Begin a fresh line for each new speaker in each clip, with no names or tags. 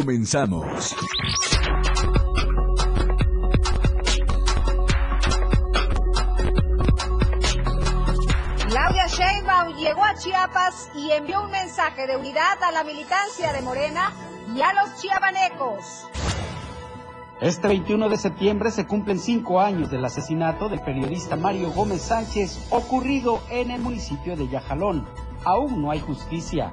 Comenzamos.
Claudia Sheinbaum llegó a Chiapas y envió un mensaje de unidad a la militancia de Morena y a los chiapanecos.
Este 21 de septiembre se cumplen cinco años del asesinato del periodista Mario Gómez Sánchez ocurrido en el municipio de Yajalón. Aún no hay justicia.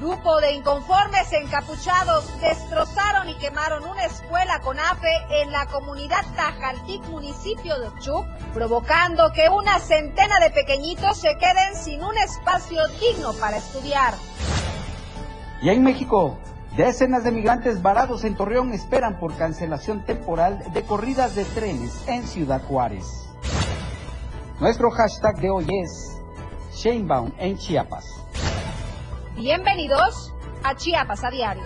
Grupo de inconformes encapuchados destrozaron y quemaron una escuela con AFE en la comunidad Tajaltic, municipio de Chuc, provocando que una centena de pequeñitos se queden sin un espacio digno para estudiar.
Y en México, Decenas de migrantes varados en Torreón esperan por cancelación temporal de corridas de trenes en Ciudad Juárez. Nuestro hashtag de hoy es Shamebound en Chiapas.
Bienvenidos a Chiapas a Diario.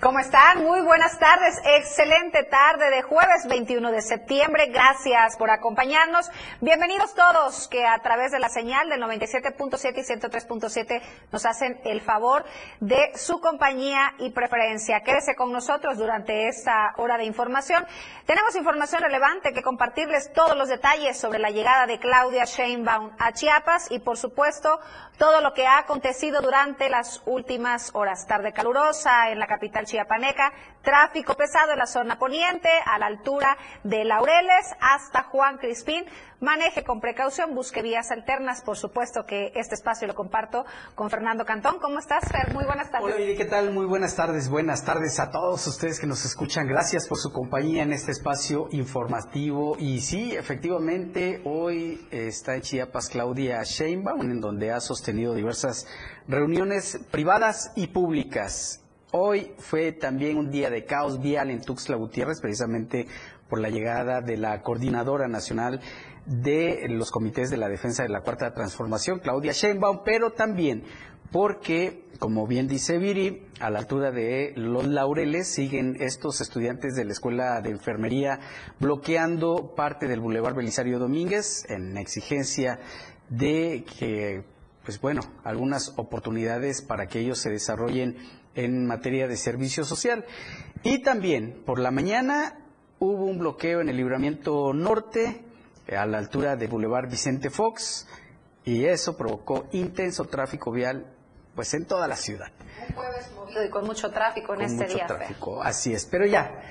¿Cómo están? Muy buenas tardes. Excelente tarde de jueves 21 de septiembre. Gracias por acompañarnos. Bienvenidos todos que a través de la señal del 97.7 y 103.7 nos hacen el favor de su compañía y preferencia. Quédese con nosotros durante esta hora de información. Tenemos información relevante que compartirles todos los detalles sobre la llegada de Claudia Sheinbaum a Chiapas y por supuesto todo lo que ha acontecido durante las últimas horas. Tarde calurosa en la capital chiapaneca, tráfico pesado en la zona poniente, a la altura de Laureles hasta Juan Crispín. Maneje con precaución, busque vías alternas. Por supuesto que este espacio lo comparto con Fernando Cantón. ¿Cómo estás, Fer? Muy buenas tardes.
Hola, ¿qué tal? Muy buenas tardes. Buenas tardes a todos ustedes que nos escuchan. Gracias por su compañía en este espacio informativo. Y sí, efectivamente, hoy está en Chiapas Claudia Sheinbaum, en donde ha sostenido diversas reuniones privadas y públicas. Hoy fue también un día de caos vial en Tuxtla Gutiérrez, precisamente por la llegada de la Coordinadora Nacional de los Comités de la Defensa de la Cuarta Transformación, Claudia Sheinbaum, pero también porque, como bien dice Viri, a la altura de los laureles siguen estos estudiantes de la Escuela de Enfermería bloqueando parte del Boulevard Belisario Domínguez en exigencia de que, pues bueno, algunas oportunidades para que ellos se desarrollen en materia de servicio social. Y también por la mañana hubo un bloqueo en el libramiento norte a la altura del Boulevard Vicente Fox y eso provocó intenso tráfico vial pues en toda la ciudad.
Un jueves movido y con mucho tráfico en este
mucho
día.
tráfico, así es. Pero ya,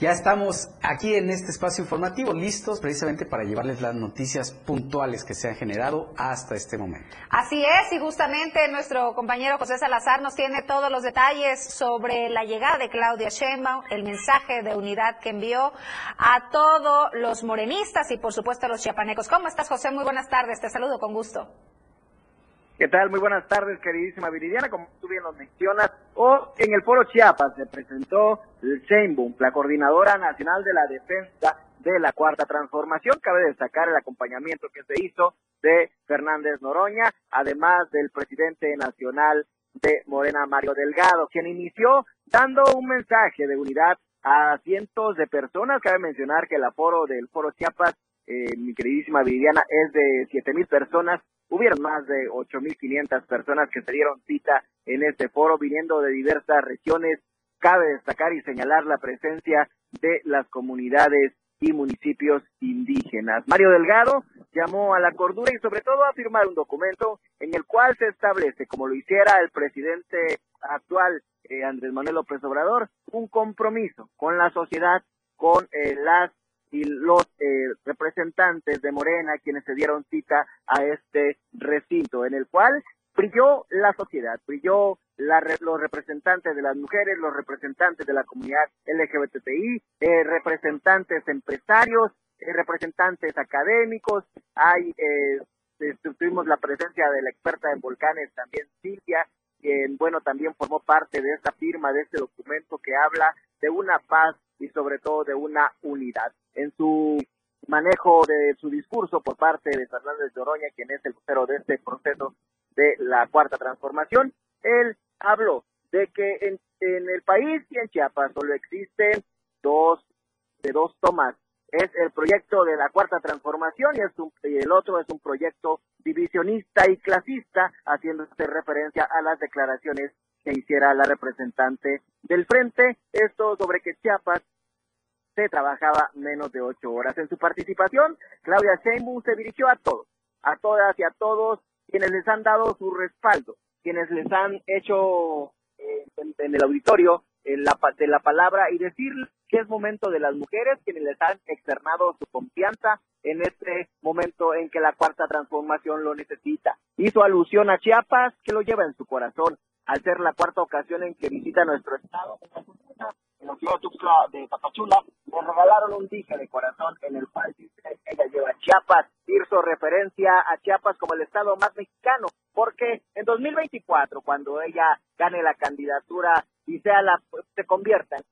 ya estamos aquí en este espacio informativo, listos precisamente para llevarles las noticias puntuales que se han generado hasta este momento.
Así es, y justamente nuestro compañero José Salazar nos tiene todos los detalles sobre la llegada de Claudia Sheinbaum, el mensaje de unidad que envió a todos los morenistas y por supuesto a los chiapanecos. ¿Cómo estás, José? Muy buenas tardes, te saludo con gusto.
¿Qué tal? Muy buenas tardes, queridísima Viridiana. Como tú bien lo mencionas, hoy en el Foro Chiapas se presentó Sheinbaum, la Coordinadora Nacional de la Defensa de la Cuarta Transformación. Cabe destacar el acompañamiento que se hizo de Fernández Noroña, además del presidente nacional de Morena, Mario Delgado, quien inició dando un mensaje de unidad a cientos de personas. Cabe mencionar que el aforo del Foro Chiapas, eh, mi queridísima Viridiana, es de siete mil personas hubieron más de 8.500 personas que se dieron cita en este foro viniendo de diversas regiones. Cabe destacar y señalar la presencia de las comunidades y municipios indígenas. Mario Delgado llamó a la cordura y sobre todo a firmar un documento en el cual se establece, como lo hiciera el presidente actual eh, Andrés Manuel López Obrador, un compromiso con la sociedad, con eh, las y los eh, representantes de Morena quienes se dieron cita a este recinto en el cual brilló la sociedad, brilló la, los representantes de las mujeres, los representantes de la comunidad LGBTI, eh, representantes empresarios, eh, representantes académicos, hay eh, tuvimos la presencia de la experta en volcanes también Silvia, quien bueno también formó parte de esta firma, de este documento que habla de una paz y sobre todo de una unidad. En su manejo de su discurso por parte de Fernández de Oroña, quien es el vocero de este proceso de la cuarta transformación, él habló de que en, en el país y en Chiapas solo existen dos de dos tomas. Es el proyecto de la cuarta transformación y, es y el otro es un proyecto divisionista y clasista, haciéndose referencia a las declaraciones que hiciera la representante del frente. Esto sobre que Chiapas trabajaba menos de ocho horas. En su participación, Claudia Sheinbaum se dirigió a todos, a todas y a todos quienes les han dado su respaldo, quienes les han hecho eh, en, el auditorio la, de la palabra y decir que es momento de las mujeres quienes les han externado su confianza en este momento en que la cuarta transformación lo necesita. Hizo alusión a Chiapas, que lo lleva en su corazón, al ser la cuarta ocasión en que visita nuestro estado. En la ciudad de Tapachula, le regalaron un dije de corazón en el cual ella lleva Chiapas, hizo referencia a Chiapas como el estado más mexicano, porque en 2024, cuando ella gane la candidatura y sea la, se convierta en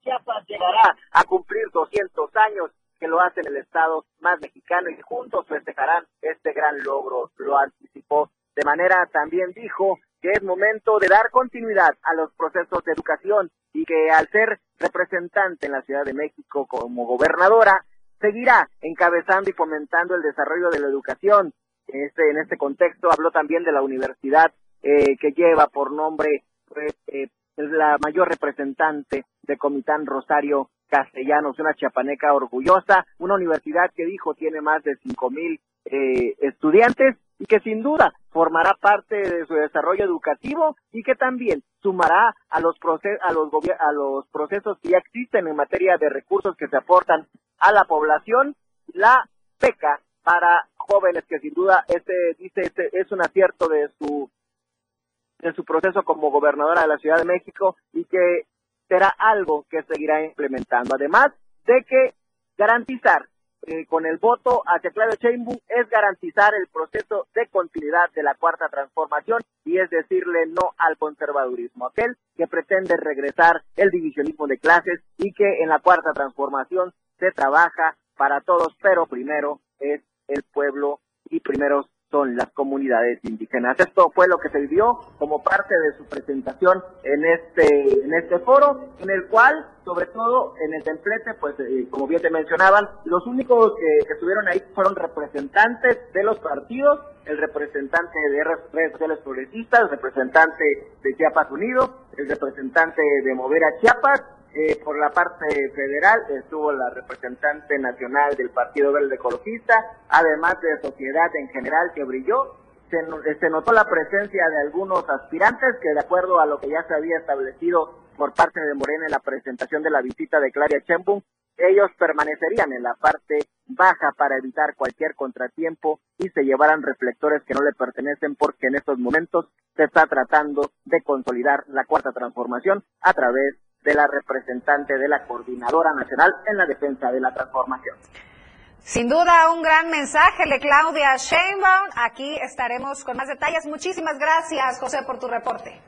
Chiapas llegará a cumplir 200 años que lo hace en el estado más mexicano y juntos festejarán este gran logro, lo anticipó. De manera también dijo que es momento de dar continuidad a los procesos de educación y que al ser representante en la Ciudad de México como gobernadora, seguirá encabezando y fomentando el desarrollo de la educación. Este, en este contexto habló también de la universidad eh, que lleva por nombre pues, eh, la mayor representante de Comitán Rosario Castellanos, una chiapaneca orgullosa, una universidad que dijo tiene más de cinco mil eh, estudiantes y que sin duda formará parte de su desarrollo educativo y que también sumará a los, a los, a los procesos que ya existen en materia de recursos que se aportan a la población, la beca para jóvenes que sin duda este dice este es un acierto de su de su proceso como gobernadora de la Ciudad de México y que será algo que seguirá implementando. Además de que garantizar eh, con el voto hacia Claudio Sheinbaum es garantizar el proceso de continuidad de la cuarta transformación y es decirle no al conservadurismo, aquel que pretende regresar el divisionismo de clases y que en la cuarta transformación se trabaja para todos, pero primero es el pueblo y primero son las comunidades indígenas. Esto fue lo que se vivió como parte de su presentación en este en este foro, en el cual, sobre todo en el templete, pues eh, como bien te mencionaban, los únicos que estuvieron ahí fueron representantes de los partidos, el representante de redes sociales progresistas, el representante de Chiapas Unido, el representante de Movera Chiapas, eh, por la parte federal estuvo la representante nacional del Partido Verde Ecologista, además de sociedad en general que brilló. Se, se, notó la presencia de algunos aspirantes que de acuerdo a lo que ya se había establecido por parte de Morena en la presentación de la visita de Claria Chempung, ellos permanecerían en la parte baja para evitar cualquier contratiempo y se llevaran reflectores que no le pertenecen porque en estos momentos se está tratando de consolidar la cuarta transformación a través de la representante de la Coordinadora Nacional en la Defensa de la Transformación.
Sin duda, un gran mensaje de Claudia Sheinbaum. Aquí estaremos con más detalles. Muchísimas gracias, José, por tu reporte.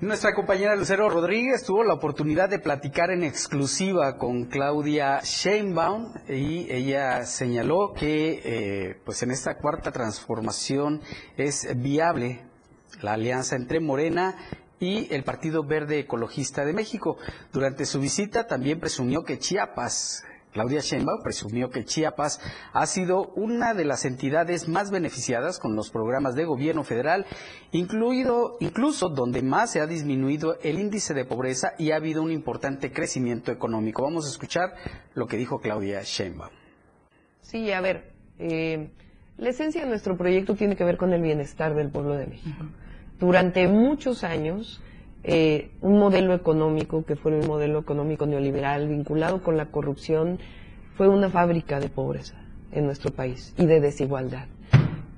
Nuestra compañera Lucero Rodríguez tuvo la oportunidad de platicar en exclusiva con Claudia Sheinbaum y ella señaló que eh, pues en esta cuarta transformación es viable la alianza entre Morena y el Partido Verde Ecologista de México. Durante su visita también presumió que Chiapas, Claudia Sheinbaum presumió que Chiapas ha sido una de las entidades más beneficiadas con los programas de gobierno federal, incluido incluso donde más se ha disminuido el índice de pobreza y ha habido un importante crecimiento económico. Vamos a escuchar lo que dijo Claudia Sheinbaum.
Sí, a ver, eh, la esencia de nuestro proyecto tiene que ver con el bienestar del pueblo de México durante muchos años eh, un modelo económico que fue un modelo económico neoliberal vinculado con la corrupción fue una fábrica de pobreza en nuestro país y de desigualdad.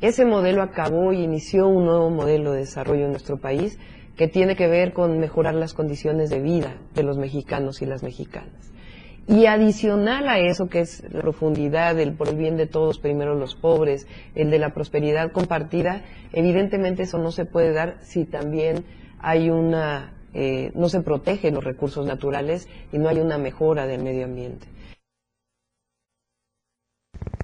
Ese modelo acabó y inició un nuevo modelo de desarrollo en nuestro país que tiene que ver con mejorar las condiciones de vida de los mexicanos y las mexicanas. Y adicional a eso, que es la profundidad, el por el bien de todos, primero los pobres, el de la prosperidad compartida, evidentemente eso no se puede dar si también hay una, eh, no se protegen los recursos naturales y no hay una mejora del medio ambiente.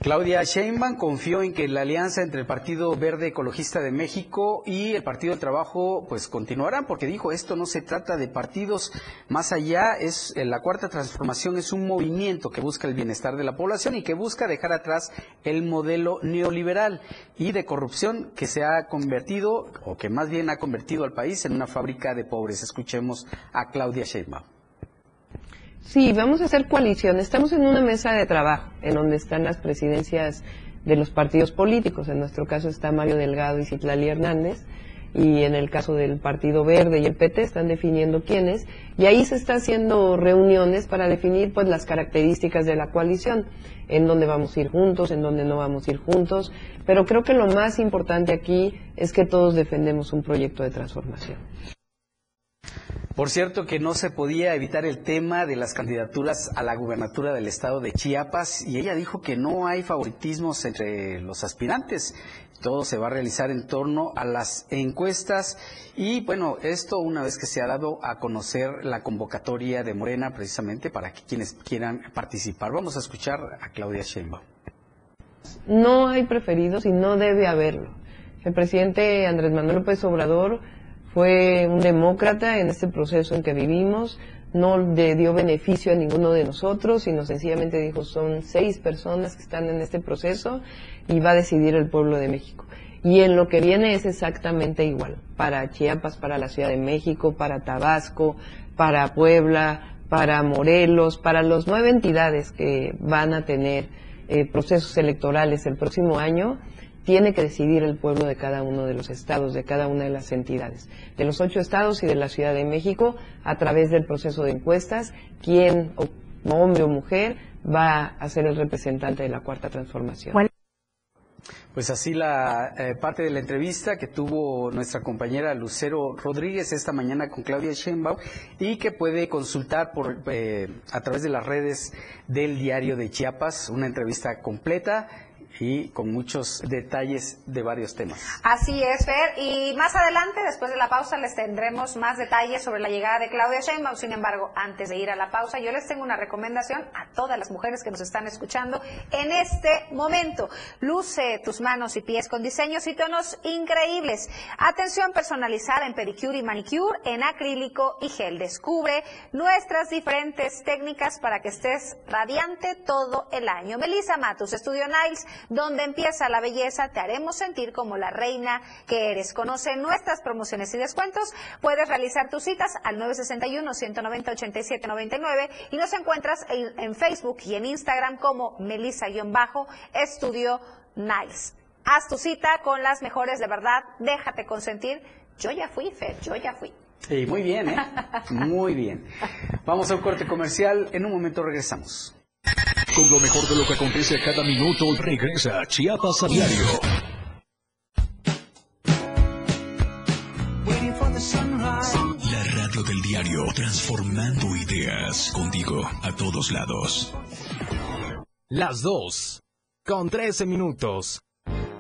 Claudia Sheinbaum confió en que la alianza entre el Partido Verde Ecologista de México y el Partido del Trabajo pues continuarán porque dijo esto no se trata de partidos más allá es eh, la cuarta transformación es un movimiento que busca el bienestar de la población y que busca dejar atrás el modelo neoliberal y de corrupción que se ha convertido o que más bien ha convertido al país en una fábrica de pobres. Escuchemos a Claudia Sheinbaum.
Sí, vamos a hacer coalición. Estamos en una mesa de trabajo en donde están las presidencias de los partidos políticos. En nuestro caso está Mario Delgado y Citlali Hernández. Y en el caso del Partido Verde y el PT están definiendo quiénes. Y ahí se está haciendo reuniones para definir pues las características de la coalición. En dónde vamos a ir juntos, en dónde no vamos a ir juntos. Pero creo que lo más importante aquí es que todos defendemos un proyecto de transformación.
Por cierto que no se podía evitar el tema de las candidaturas a la gubernatura del estado de Chiapas y ella dijo que no hay favoritismos entre los aspirantes. Todo se va a realizar en torno a las encuestas y bueno, esto una vez que se ha dado a conocer la convocatoria de Morena precisamente para que quienes quieran participar. Vamos a escuchar a Claudia Sheinbaum.
No hay preferidos y no debe haberlo. El presidente Andrés Manuel López Obrador fue un demócrata en este proceso en que vivimos, no le dio beneficio a ninguno de nosotros, sino sencillamente dijo son seis personas que están en este proceso y va a decidir el pueblo de México. Y en lo que viene es exactamente igual, para Chiapas, para la Ciudad de México, para Tabasco, para Puebla, para Morelos, para las nueve entidades que van a tener eh, procesos electorales el próximo año, tiene que decidir el pueblo de cada uno de los estados, de cada una de las entidades, de los ocho estados y de la Ciudad de México, a través del proceso de encuestas, quién, hombre o mujer, va a ser el representante de la cuarta transformación.
Pues así la eh, parte de la entrevista que tuvo nuestra compañera Lucero Rodríguez esta mañana con Claudia Sheinbaum y que puede consultar por eh, a través de las redes del diario de Chiapas, una entrevista completa y con muchos detalles de varios temas.
Así es, Fer. Y más adelante, después de la pausa, les tendremos más detalles sobre la llegada de Claudia Sheinbaum. Sin embargo, antes de ir a la pausa, yo les tengo una recomendación a todas las mujeres que nos están escuchando en este momento. Luce tus manos y pies con diseños y tonos increíbles. Atención personalizada en pedicure y manicure, en acrílico y gel. Descubre nuestras diferentes técnicas para que estés radiante todo el año. Melissa Matus, Estudio Niles, donde empieza la belleza, te haremos sentir como la reina que eres. Conoce nuestras promociones y descuentos. Puedes realizar tus citas al 961-190-8799 y nos encuentras en, Facebook y en Instagram como Melissa-Estudio Nice. Haz tu cita con las mejores de verdad, déjate consentir. Yo ya fui, Fer, yo ya fui.
Sí, muy bien, ¿eh? Muy bien. Vamos a un corte comercial. En un momento regresamos.
Con lo mejor de lo que acontece a cada minuto, regresa Chiapas a diario. La radio del diario, transformando ideas contigo a todos lados.
Las dos, con 13 minutos.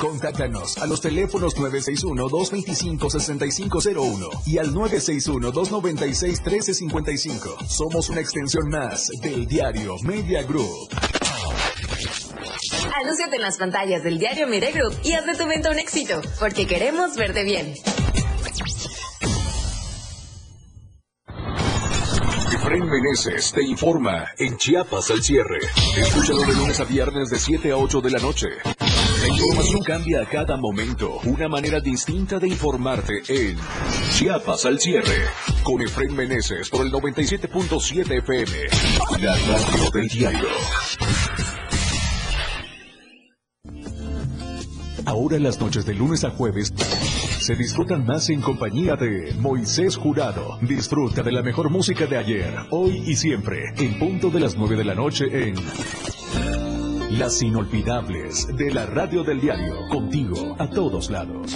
Contáctanos a los teléfonos 961-225-6501 y al 961-296-1355. Somos una extensión más del diario Media Group.
Anúnciate en las pantallas del diario Media Group y haz de tu venta un éxito, porque queremos verte bien.
Efraín Meneses te informa en Chiapas al cierre. Escúchalo de lunes a viernes de 7 a 8 de la noche. Información cambia a cada momento. Una manera distinta de informarte en Chiapas al cierre. Con Efraín Meneses por el 97.7 FM. La radio del diario. Ahora las noches de lunes a jueves se disfrutan más en compañía de Moisés Jurado. Disfruta de la mejor música de ayer, hoy y siempre, en punto de las 9 de la noche en las inolvidables de la radio del diario, contigo a todos lados.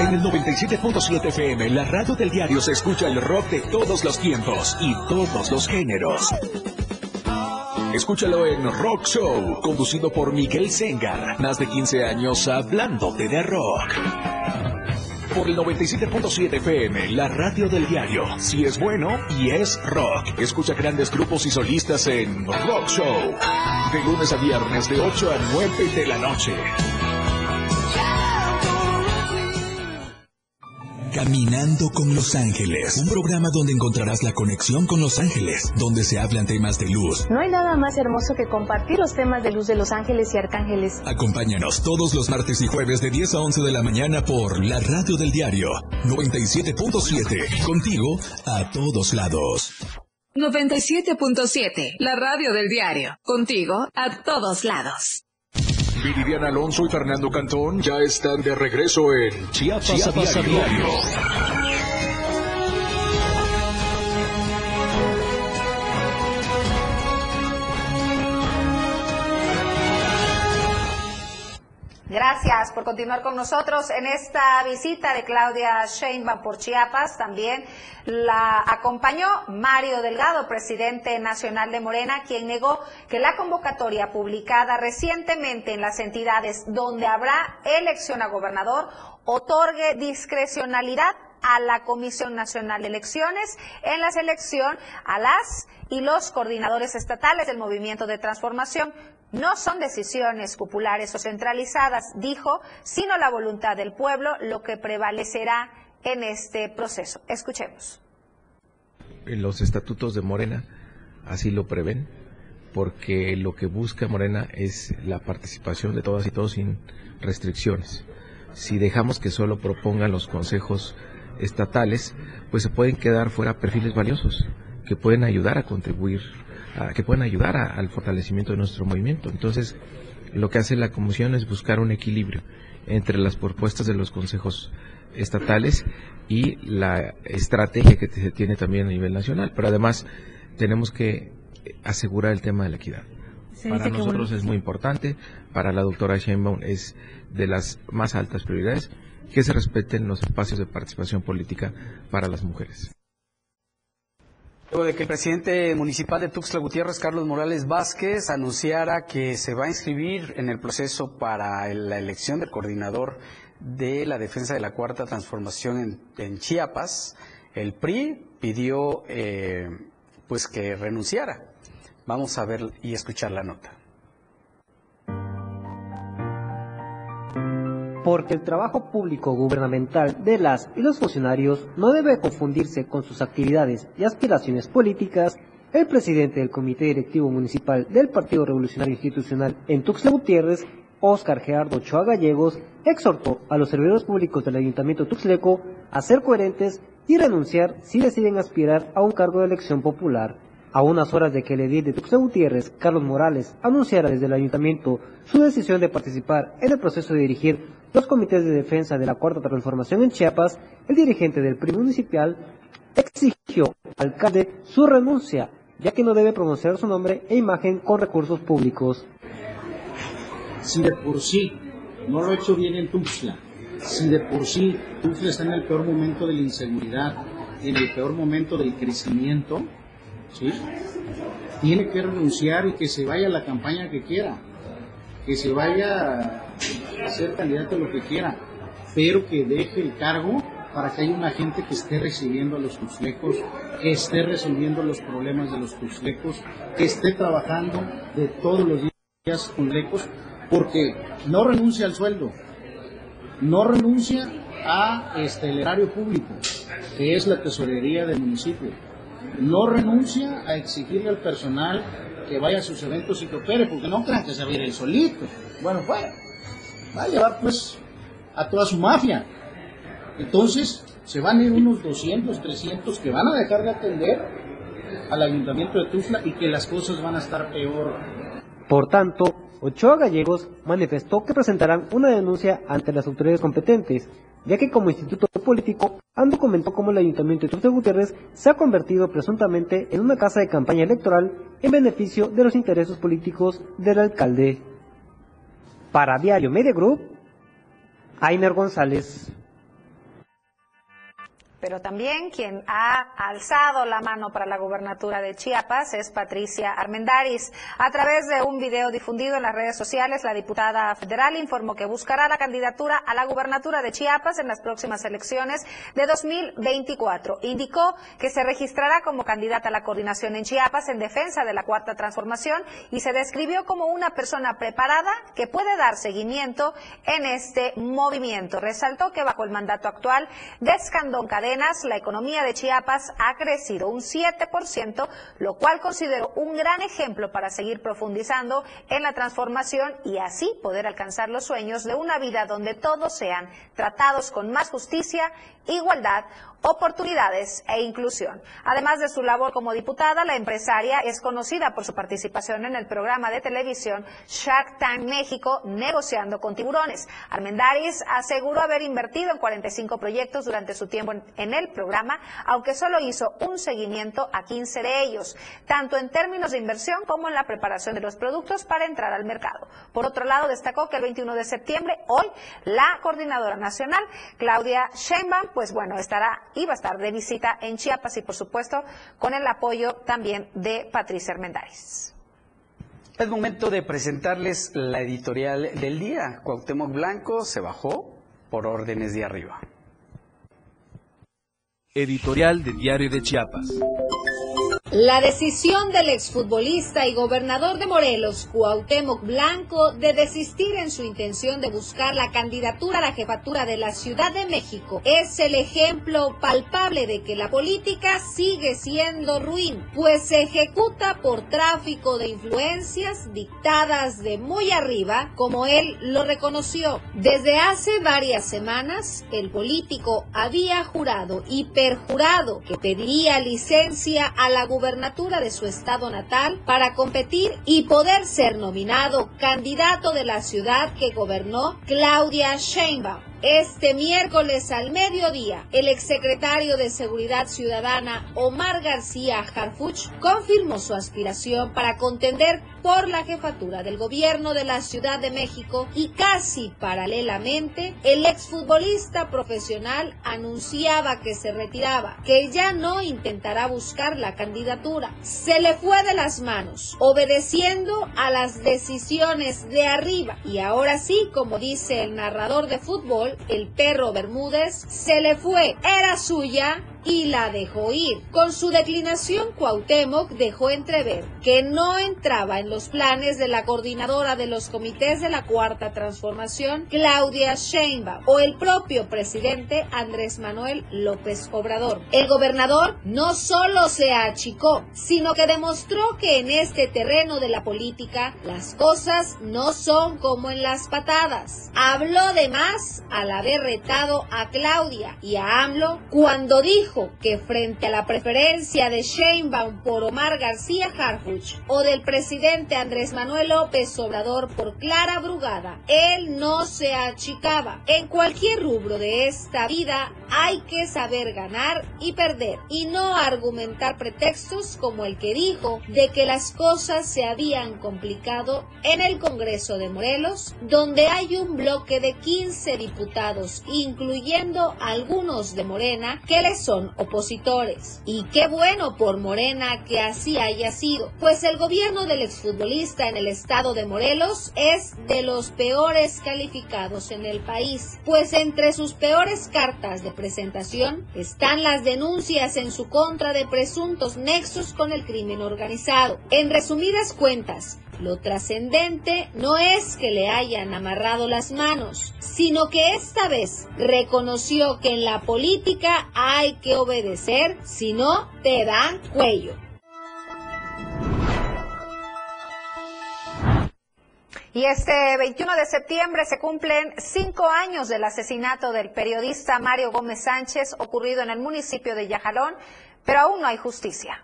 En el 97.7 FM, la radio del diario se escucha el rock de todos los tiempos y todos los géneros. Escúchalo en Rock Show, conducido por Miguel Sengar. Más de 15 años hablándote de rock. Por el 97.7 FM, la radio del diario. Si es bueno y es rock. Escucha grandes grupos y solistas en Rock Show. De lunes a viernes de 8 a 9 de la noche.
Caminando con Los Ángeles, un programa donde encontrarás la conexión con Los Ángeles, donde se hablan temas de luz.
No hay nada más hermoso que compartir los temas de luz de Los Ángeles y Arcángeles.
Acompáñanos todos los martes y jueves de 10 a 11 de la mañana por la radio del diario 97.7, contigo a todos lados.
97.7, la radio del diario. Contigo a todos lados.
Viridiana Alonso y Fernando Cantón ya están de regreso en Chiapas, a diario.
Gracias por continuar con nosotros en esta visita de Claudia Sheinbaum por Chiapas. También la acompañó Mario Delgado, presidente nacional de Morena, quien negó que la convocatoria publicada recientemente en las entidades donde habrá elección a gobernador otorgue discrecionalidad a la Comisión Nacional de Elecciones en la selección a las y los coordinadores estatales del Movimiento de Transformación. No son decisiones populares o centralizadas, dijo, sino la voluntad del pueblo lo que prevalecerá en este proceso. Escuchemos.
Los estatutos de Morena así lo prevén, porque lo que busca Morena es la participación de todas y todos sin restricciones. Si dejamos que solo propongan los consejos estatales, pues se pueden quedar fuera perfiles valiosos que pueden ayudar a contribuir que puedan ayudar al fortalecimiento de nuestro movimiento. Entonces, lo que hace la Comisión es buscar un equilibrio entre las propuestas de los consejos estatales y la estrategia que se tiene también a nivel nacional. Pero además tenemos que asegurar el tema de la equidad. para nosotros es muy importante, para la doctora Sheinbaum es de las más altas prioridades que se respeten los espacios de participación política para las mujeres.
Luego de que el presidente municipal de Tuxtla Gutiérrez, Carlos Morales Vázquez, anunciara que se va a inscribir en el proceso para la elección del coordinador de la defensa de la cuarta transformación en, Chiapas, el PRI pidió eh, pues que renunciara. Vamos a ver y escuchar la nota.
Porque el trabajo público gubernamental de las y los funcionarios no debe confundirse con sus actividades y aspiraciones políticas, el presidente del Comité Directivo Municipal del Partido Revolucionario Institucional en Tuxtla Gutiérrez, Óscar Gerardo Ochoa Gallegos, exhortó a los servidores públicos del Ayuntamiento Tuxleco a ser coherentes y renunciar si deciden aspirar a un cargo de elección popular. A unas horas de que el edil de Tuxtla Gutiérrez, Carlos Morales, anunciara desde el ayuntamiento su decisión de participar en el proceso de dirigir los comités de defensa de la Cuarta Transformación en Chiapas, el dirigente del PRI municipal exigió al alcalde su renuncia, ya que no debe pronunciar su nombre e imagen con recursos públicos.
Si de por sí no lo ha hecho bien en Tuxtla, si de por sí Tuxtla está en el peor momento de la inseguridad, en el peor momento del crecimiento, ¿sí? tiene que renunciar y que se vaya a la campaña que quiera, que se vaya ser candidato a lo que quiera, pero que deje el cargo para que haya una gente que esté recibiendo a los tuxlecos, que esté resolviendo los problemas de los tuxlecos, que esté trabajando de todos los días con lecos, porque no renuncia al sueldo, no renuncia a este, el erario público, que es la tesorería del municipio, no renuncia a exigirle al personal que vaya a sus eventos y que opere, porque no crean que se va a ir el solito. Bueno, fuera va a llevar pues a toda su mafia. Entonces se van a ir unos 200, 300 que van a dejar de atender al ayuntamiento de Tuzla y que las cosas van a estar peor.
Por tanto, Ochoa Gallegos manifestó que presentarán una denuncia ante las autoridades competentes, ya que como instituto político han documentado cómo el ayuntamiento de Tuzla Gutiérrez se ha convertido presuntamente en una casa de campaña electoral en beneficio de los intereses políticos del alcalde. Para Diario Media Group, Ainer González.
Pero también quien ha alzado la mano para la gubernatura de Chiapas es Patricia Armendaris. A través de un video difundido en las redes sociales, la diputada federal informó que buscará la candidatura a la gubernatura de Chiapas en las próximas elecciones de 2024. Indicó que se registrará como candidata a la coordinación en Chiapas en defensa de la cuarta transformación y se describió como una persona preparada que puede dar seguimiento en este movimiento. Resaltó que bajo el mandato actual de Escandón La economía de Chiapas ha crecido un 7%, lo cual considero un gran ejemplo para seguir profundizando en la transformación y así poder alcanzar los sueños de una vida donde todos sean tratados con más justicia, igualdad, oportunidades e inclusión. Además de su labor como diputada, la empresaria es conocida por su participación en el programa de televisión Shark Tank México, negociando con tiburones. Armendaris aseguró haber invertido en 45 proyectos durante su tiempo en el programa, aunque solo hizo un seguimiento a 15 de ellos, tanto en términos de inversión como en la preparación de los productos para entrar al mercado. Por otro lado, destacó que el 21 de septiembre, hoy, la coordinadora nacional, Claudia Sheinbaum, pues bueno, estará iba a estar de visita en Chiapas y por supuesto con el apoyo también de Patricia Armendáriz.
Es momento de presentarles la editorial del día. Cuauhtémoc Blanco se bajó por órdenes de arriba.
Editorial de Diario de Chiapas.
La decisión del exfutbolista y gobernador de Morelos, Cuauhtémoc Blanco, de desistir en su intención de buscar la candidatura a la jefatura de la Ciudad de México es el ejemplo palpable de que la política sigue siendo ruin, pues se ejecuta por tráfico de influencias dictadas de muy arriba, como él lo reconoció. Desde hace varias semanas, el político había jurado y perjurado que pediría licencia a la gubernatura de su estado natal para competir y poder ser nominado candidato de la ciudad que gobernó Claudia Sheinbaum. Este miércoles al mediodía, el exsecretario de Seguridad Ciudadana, Omar García Harfuch, confirmó su aspiración para contender por la jefatura del gobierno de la Ciudad de México y casi paralelamente, el exfutbolista profesional anunciaba que se retiraba, que ya no intentará buscar la candidatura. Se le fue de las manos, obedeciendo a las decisiones de arriba. Y ahora sí, como dice el narrador de fútbol, el perro Bermúdez, se le fue, era suya y la dejó ir. Con su declinación, Cuauhtémoc dejó entrever que no entraba en los planes de la coordinadora de los comités de la Cuarta Transformación, Claudia Sheinbaum, o el propio presidente Andrés Manuel López Obrador. El gobernador no solo se achicó, sino que demostró que en este terreno de la política las cosas no son como en las patadas. Habló de más al haber retado a Claudia y a AMLO cuando dijo que frente a la preferencia de Sheinbaum por Omar García Harfuch o del presidente Andrés Manuel López Obrador por Clara Brugada, él no se achicaba. En cualquier rubro de esta vida hay que saber ganar y perder y no argumentar pretextos como el que dijo de que las cosas se habían complicado en el Congreso de Morelos, donde hay un bloque de 15 diputados, incluyendo algunos de Morena, que le son opositores. Y qué bueno por Morena que así haya sido, pues el gobierno del exfutbolista en el estado de Morelos es de los peores calificados en el país, pues entre sus peores cartas de presentación están las denuncias en su contra de presuntos nexos con el crimen organizado. En resumidas cuentas, lo trascendente no es que le hayan amarrado las manos, sino que esta vez reconoció que en la política hay que obedecer, si no, te dan cuello.
Y este 21 de septiembre se cumplen cinco años del asesinato del periodista Mario Gómez Sánchez ocurrido en el municipio de Yajalón, pero aún no hay justicia.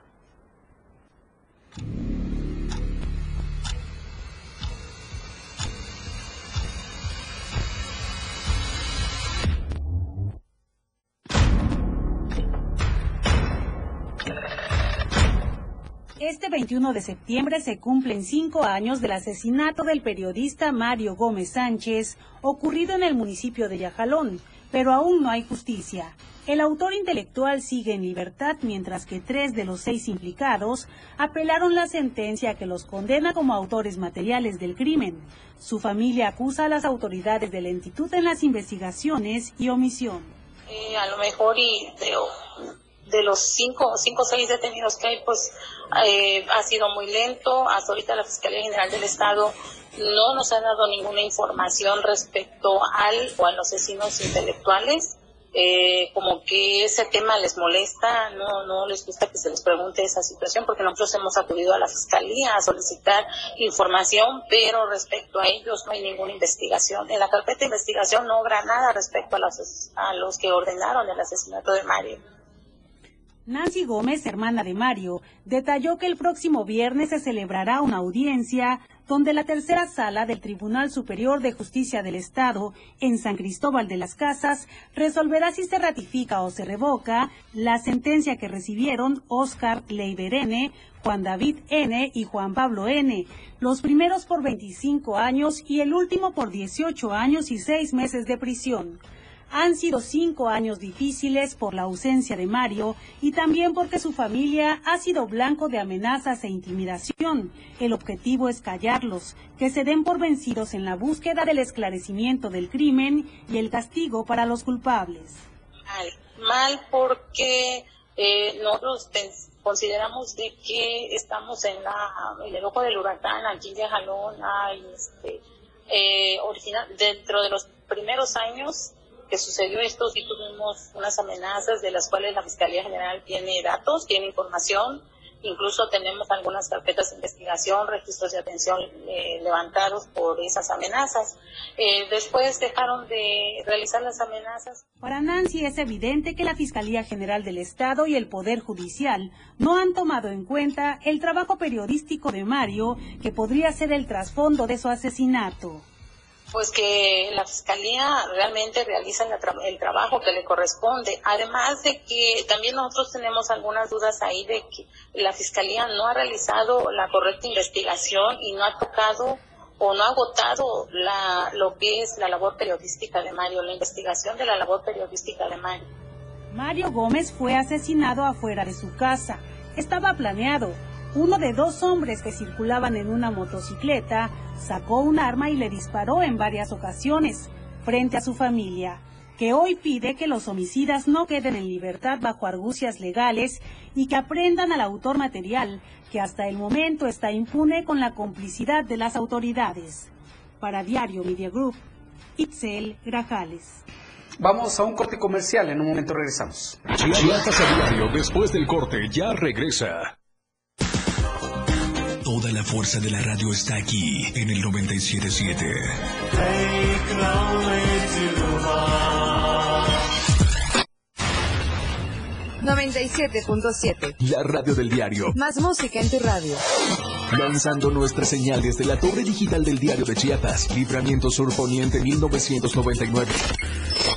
Este 21 de septiembre se cumplen cinco años del asesinato del periodista Mario Gómez Sánchez, ocurrido en el municipio de Yajalón, pero aún no hay justicia. El autor intelectual sigue en libertad mientras que tres de los seis implicados apelaron la sentencia que los condena como autores materiales del crimen. Su familia acusa a las autoridades de lentitud en las investigaciones y omisión.
Eh, a lo mejor y de, de los cinco, cinco seis detenidos que hay, pues eh, ha sido muy lento. Hasta ahorita la Fiscalía General del Estado no nos ha dado ninguna información respecto al o a los asesinos intelectuales eh, como que ese tema les molesta, no, no les gusta que se les pregunte esa situación, porque nosotros hemos acudido a la fiscalía a solicitar información, pero respecto a ellos no hay ninguna investigación. En la carpeta de investigación no habrá nada respecto a los, a los que ordenaron el asesinato de Mario.
Nancy Gómez, hermana de Mario, detalló que el próximo viernes se celebrará una audiencia donde la tercera sala del Tribunal Superior de Justicia del Estado en San Cristóbal de las Casas resolverá si se ratifica o se revoca la sentencia que recibieron Oscar Leiber N., Juan David N. y Juan Pablo N., los primeros por 25 años y el último por 18 años y 6 meses de prisión. Han sido cinco años difíciles por la ausencia de Mario y también porque su familia ha sido blanco de amenazas e intimidación. El objetivo es callarlos, que se den por vencidos en la búsqueda del esclarecimiento del crimen y el castigo para los culpables.
Mal, mal porque eh, nosotros consideramos de que estamos en, la, el ojo del huracán, aquí de Jalón, este, eh, dentro de los primeros años que sucedió esto, sí tuvimos unas amenazas de las cuales la Fiscalía General tiene datos, tiene información, incluso tenemos algunas carpetas de investigación, registros de atención eh, levantados por esas amenazas. Eh, después dejaron de realizar las amenazas.
Para Nancy es evidente que la Fiscalía General del Estado y el Poder Judicial no han tomado en cuenta el trabajo periodístico de Mario, que podría ser el trasfondo de su asesinato
pues que la fiscalía realmente realiza el, trabajo que le corresponde. Además de que también nosotros tenemos algunas dudas ahí de que la fiscalía no ha realizado la correcta investigación y no ha tocado o no ha agotado la, lo que es la labor periodística de Mario, la investigación de la labor periodística de Mario.
Mario Gómez fue asesinado afuera de su casa. Estaba planeado. Uno de dos hombres que circulaban en una motocicleta sacó un arma y le disparó en varias ocasiones frente a su familia, que hoy pide que los homicidas no queden en libertad bajo argucias legales y que aprendan al autor material, que hasta el momento está impune con la complicidad de las autoridades. Para Diario Media Group, Itzel Grajales.
Vamos a un corte comercial, en un momento regresamos.
Chiapas a diario, después del corte, ya regresa.
Toda la fuerza de la radio está aquí en el 977.
97.7.
La radio del diario.
Más música en tu radio.
Lanzando nuestra señal desde la torre digital del diario de Chiapas, Libramiento Sur Poniente 1999.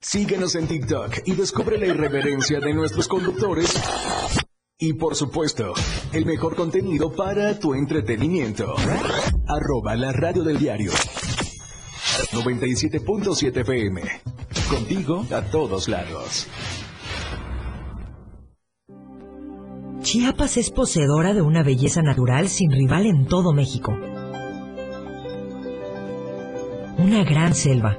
Síguenos en TikTok y descubre la irreverencia de nuestros conductores. Y por supuesto, el mejor contenido para tu entretenimiento. Arroba la radio del diario. 97.7 FM. Contigo a todos lados.
Chiapas es poseedora de una belleza natural sin rival en todo México. Una gran selva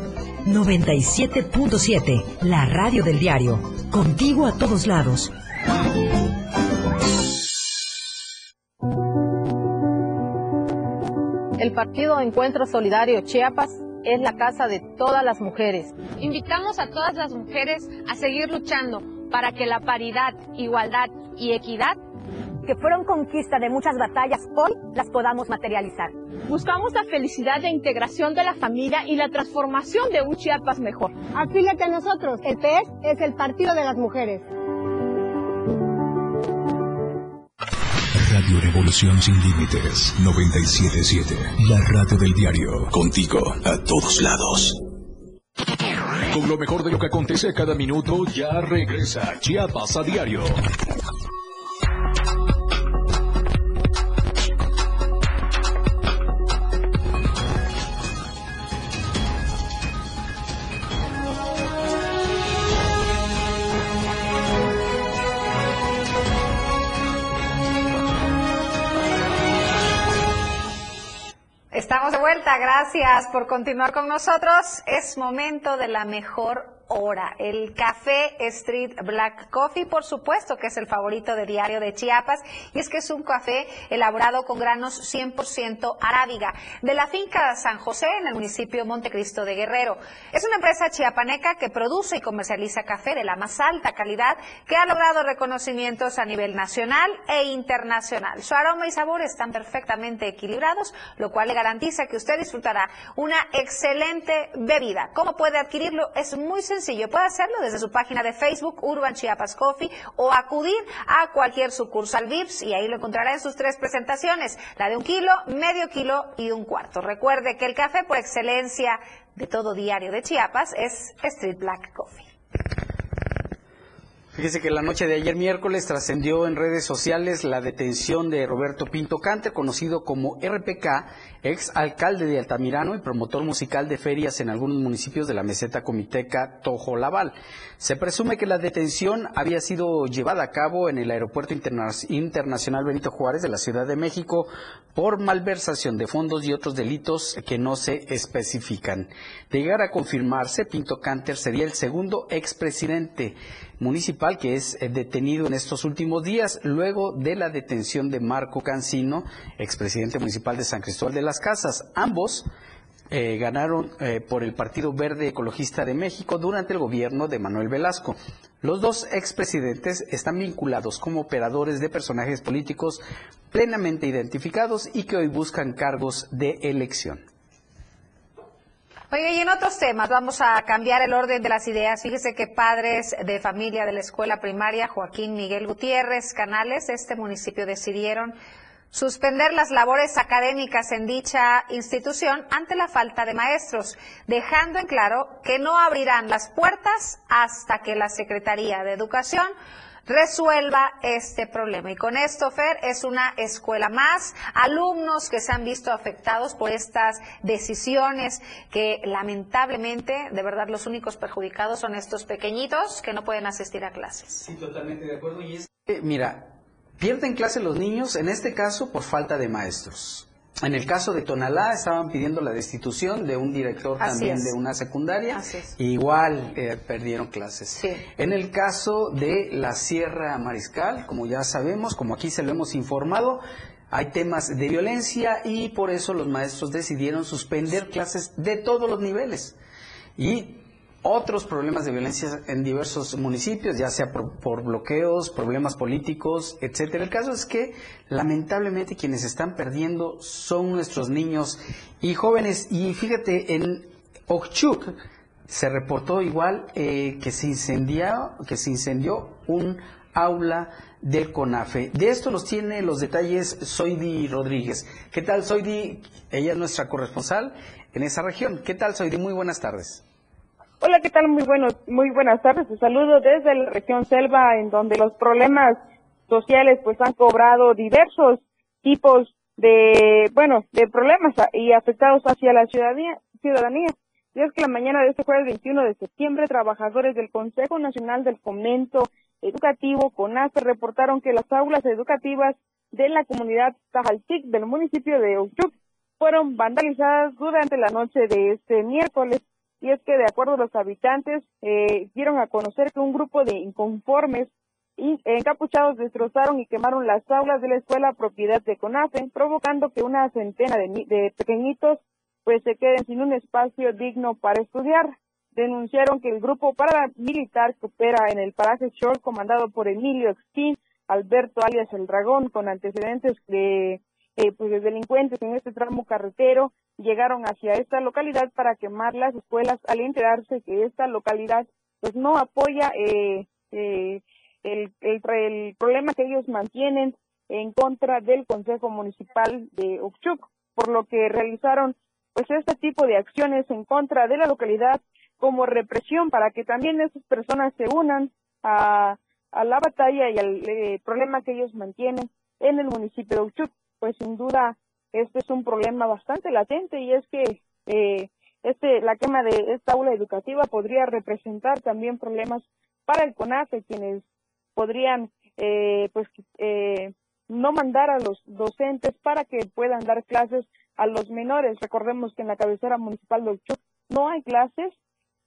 97.7, la radio del diario. Contigo a todos lados.
El Partido Encuentro Solidario Chiapas es la casa de todas las mujeres.
Invitamos a todas las mujeres a seguir luchando para que la paridad, igualdad y equidad
que fueron conquista de muchas batallas, hoy las podamos materializar.
Buscamos la felicidad e integración de la familia y la transformación de un Chiapas mejor.
Afílate a nosotros, el PES es el Partido de las Mujeres.
Radio Revolución Sin Límites 977. La radio del diario. Contigo a todos lados.
Con lo mejor de lo que acontece cada minuto, ya regresa Chiapas a diario.
Gracias por continuar con nosotros. Es momento de la mejor hora. El café Street Black Coffee, por supuesto que es el favorito de Diario de Chiapas, y es que es un café elaborado con granos 100% arábiga, de la finca San José en el municipio Montecristo de Guerrero. Es una empresa chiapaneca que produce y comercializa café de la más alta calidad, que ha logrado reconocimientos a nivel nacional e internacional. Su aroma y sabor están perfectamente equilibrados, lo cual le garantiza que usted disfrutará una excelente bebida. ¿Cómo puede adquirirlo? Es muy sencillo sencillo. Puede hacerlo desde su página de Facebook, Urban Chiapas Coffee, o acudir a cualquier sucursal VIPS y ahí lo encontrará en sus tres presentaciones, la de un kilo, medio kilo y un cuarto. Recuerde que el café por excelencia de todo diario de Chiapas es Street Black Coffee.
Fíjese que la noche de ayer miércoles trascendió en redes sociales la detención de Roberto Pinto Cante, conocido como RPK, ex alcalde de Altamirano y promotor musical de ferias en algunos municipios de la meseta comiteca Tojolabal. Se presume que la detención había sido llevada a cabo en el Aeropuerto Internacional Benito Juárez de la Ciudad de México por malversación de fondos y otros delitos que no se especifican. De llegar a confirmarse, Pinto Canter sería el segundo expresidente municipal que es eh, detenido en estos últimos días luego de la detención de Marco Cancino, expresidente municipal de San Cristóbal de las Casas. Ambos eh, ganaron eh, por el Partido Verde Ecologista de México durante el gobierno de Manuel Velasco. Los dos expresidentes están vinculados como operadores de personajes políticos plenamente identificados y que hoy buscan cargos de elección.
Oye, y en otros temas, vamos a cambiar el orden de las ideas. Fíjese que padres de familia de la escuela primaria Joaquín Miguel Gutiérrez Canales, este municipio, decidieron suspender las labores académicas en dicha institución ante la falta de maestros, dejando en claro que no abrirán las puertas hasta que la Secretaría de Educación resuelva este problema. Y con esto, Fer, es una escuela más, alumnos que se han visto afectados por estas decisiones que lamentablemente, de verdad, los únicos perjudicados son estos pequeñitos que no pueden asistir a clases.
Sí, totalmente de acuerdo. Y es mira, pierden clase los niños, en este caso, por falta de maestros. En el caso de Tonalá estaban pidiendo la destitución de un director también de una secundaria. Igual eh, perdieron clases. En el caso de la Sierra Mariscal, como ya sabemos, como aquí se lo hemos informado, hay temas de violencia y por eso los maestros decidieron suspender clases de todos los niveles. Y otros problemas de violencia en diversos municipios, ya sea por, bloqueos, problemas políticos, etcétera. El caso es que lamentablemente quienes están perdiendo son nuestros niños y jóvenes. Y fíjate, en Okchuk se reportó igual eh, que se incendió, que se incendió un aula del CONAFE. De esto nos tiene los detalles Soidi Rodríguez. ¿Qué tal, Soidi? Ella es nuestra corresponsal en esa región. ¿Qué tal, Soidi? Muy buenas tardes.
Hola, ¿qué tal? Muy buenos, muy buenas tardes. Un saludo desde la región Selva, en donde los problemas sociales pues han cobrado diversos tipos de, bueno, de problemas y afectados hacia la ciudadanía. ciudadanía. Y es que la mañana de este jueves 21 de septiembre, trabajadores del Consejo Nacional del Fomento Educativo, CONAFE, reportaron que las aulas educativas de la comunidad Tajaltic del municipio de Uchuk fueron vandalizadas durante la noche de este miércoles y es que de acuerdo a los habitantes eh, dieron a conocer que un grupo de inconformes encapuchados destrozaron y quemaron las aulas de la escuela propiedad de CONAFE, provocando que una centena de, de pequeñitos pues se queden sin un espacio digno para estudiar. Denunciaron que el grupo paramilitar que opera en el paraje Shore, comandado por Emilio Exquín, Alberto alias El Dragón, con antecedentes de, eh, pues, de delincuentes en este tramo carretero, llegaron hacia esta localidad para quemar las escuelas al enterarse que esta localidad pues no apoya eh, eh, el, el, problema que ellos mantienen en contra del Consejo Municipal de Oxchuc, por lo que realizaron pues este tipo de acciones en contra de la localidad como represión para que también esas personas se unan a, a la batalla y al eh, problema que ellos mantienen en el municipio de Uchuc. Pues sin duda este es un problema bastante latente y es que eh, este la quema de esta aula educativa podría representar también problemas para el CONAFE quienes podrían eh, pues eh, no mandar a los docentes para que puedan dar clases a los menores. Recordemos que en la cabecera municipal de Uchuc no hay clases,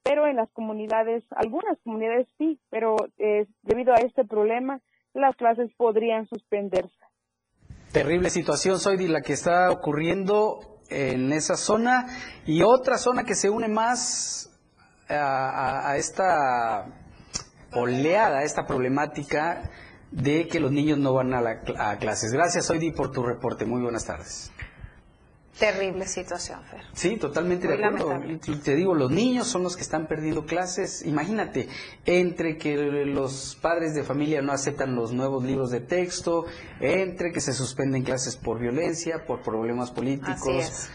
pero en las comunidades, algunas comunidades sí, pero eh, debido a este problema, las clases podrían suspenderse.
Terrible situación, soy la que está ocurriendo en esa zona y otra zona que se une más a, esta oleada, a esta problemática de que los niños no van a, la, a clases. Gracias, Oidi, por tu reporte. Muy buenas tardes.
Terrible situación, Fer.
Sí, totalmente de acuerdo. Te digo, los niños son los que están perdiendo clases. Imagínate, entre que los padres de familia no aceptan los nuevos libros de texto, entre que se suspenden clases por violencia, por problemas políticos.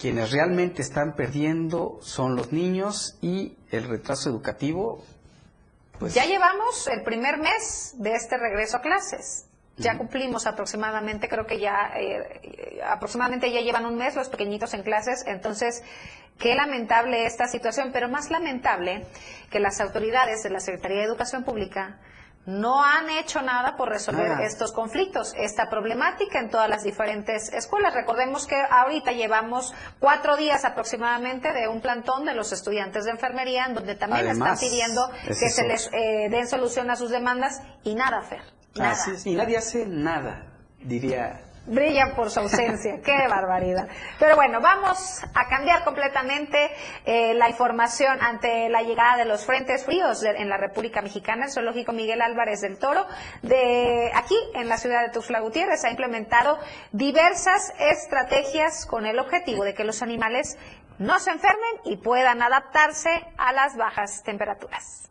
Quienes realmente están perdiendo son los niños y el retraso educativo.
Pues... Ya llevamos el primer mes de este regreso a clases. Ya cumplimos aproximadamente, creo que ya eh, aproximadamente ya llevan un mes los pequeñitos en clases, entonces qué lamentable esta situación, pero más lamentable que las autoridades de la Secretaría de Educación Pública no han hecho nada por resolver estos conflictos, esta problemática en todas las diferentes escuelas. Recordemos que ahorita llevamos cuatro días aproximadamente de un plantón de los estudiantes de enfermería, en donde también están pidiendo que se les eh, den solución a sus demandas y nada, Fer.
Así es, y nadie hace nada, diría
brillan por su ausencia. Qué barbaridad. Pero bueno, vamos a cambiar completamente eh, la información ante la llegada de los frentes fríos en la República Mexicana. El zoológico Miguel Álvarez del Toro de aquí en la ciudad de Tuxtla Gutiérrez ha implementado diversas estrategias con el objetivo de que los animales no se enfermen y puedan adaptarse a las bajas temperaturas.